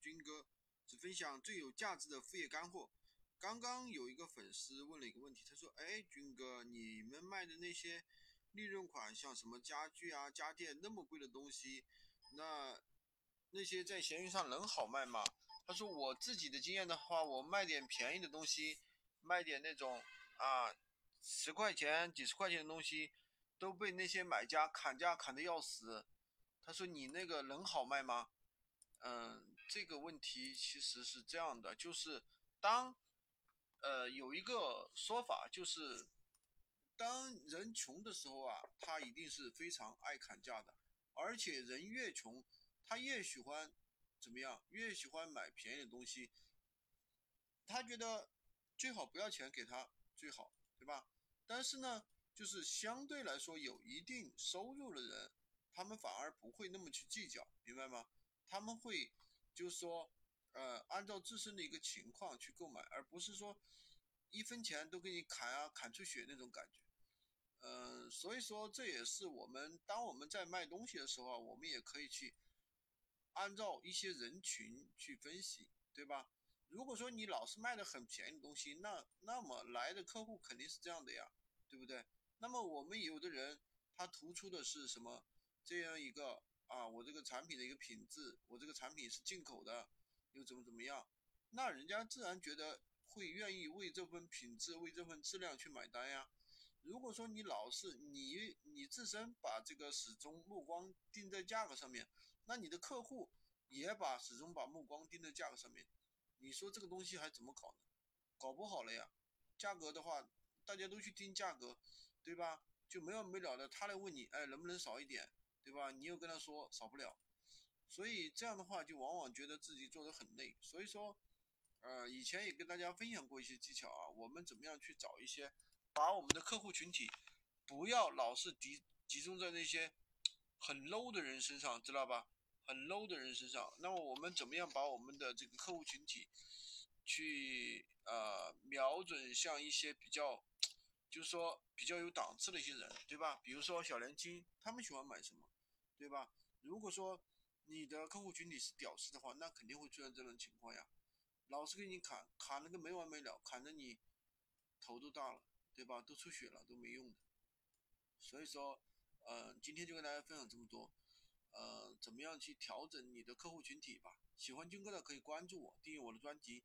军哥，只分享最有价值的副业干货。刚刚有一个粉丝问了一个问题，他说：“哎，军哥，你们卖的那些利润款，像什么家具啊、家电那么贵的东西，那那些在闲鱼上能好卖吗？”他说：“我自己的经验的话，我卖点便宜的东西，卖点那种啊十块钱、几十块钱的东西，都被那些买家砍价砍的要死。”他说：“你那个能好卖吗？”嗯，这个问题其实是这样的，就是当呃有一个说法，就是当人穷的时候啊，他一定是非常爱砍价的，而且人越穷，他越喜欢怎么样？越喜欢买便宜的东西，他觉得最好不要钱给他最好，对吧？但是呢，就是相对来说有一定收入的人，他们反而不会那么去计较，明白吗？他们会，就是说，呃，按照自身的一个情况去购买，而不是说一分钱都给你砍啊，砍出血那种感觉。嗯，所以说这也是我们当我们在卖东西的时候啊，我们也可以去按照一些人群去分析，对吧？如果说你老是卖的很便宜的东西，那那么来的客户肯定是这样的呀，对不对？那么我们有的人他突出的是什么？这样一个。啊，我这个产品的一个品质，我这个产品是进口的，又怎么怎么样？那人家自然觉得会愿意为这份品质、为这份质量去买单呀。如果说你老是你你自身把这个始终目光定在价格上面，那你的客户也把始终把目光定在价格上面，你说这个东西还怎么搞呢？搞不好了呀。价格的话，大家都去定价格，对吧？就没完没了的，他来问你，哎，能不能少一点？对吧？你又跟他说少不了，所以这样的话就往往觉得自己做的很累。所以说，呃，以前也跟大家分享过一些技巧啊，我们怎么样去找一些，把我们的客户群体不要老是集集中在那些很 low 的人身上，知道吧？很 low 的人身上。那么我们怎么样把我们的这个客户群体去呃瞄准向一些比较，就是说比较有档次的一些人，对吧？比如说小年轻，他们喜欢买什么？对吧？如果说你的客户群体是屌丝的话，那肯定会出现这种情况呀，老是给你砍，砍了个没完没了，砍得你头都大了，对吧？都出血了都没用的。所以说，嗯，今天就跟大家分享这么多，呃，怎么样去调整你的客户群体吧？喜欢军哥的可以关注我，订阅我的专辑，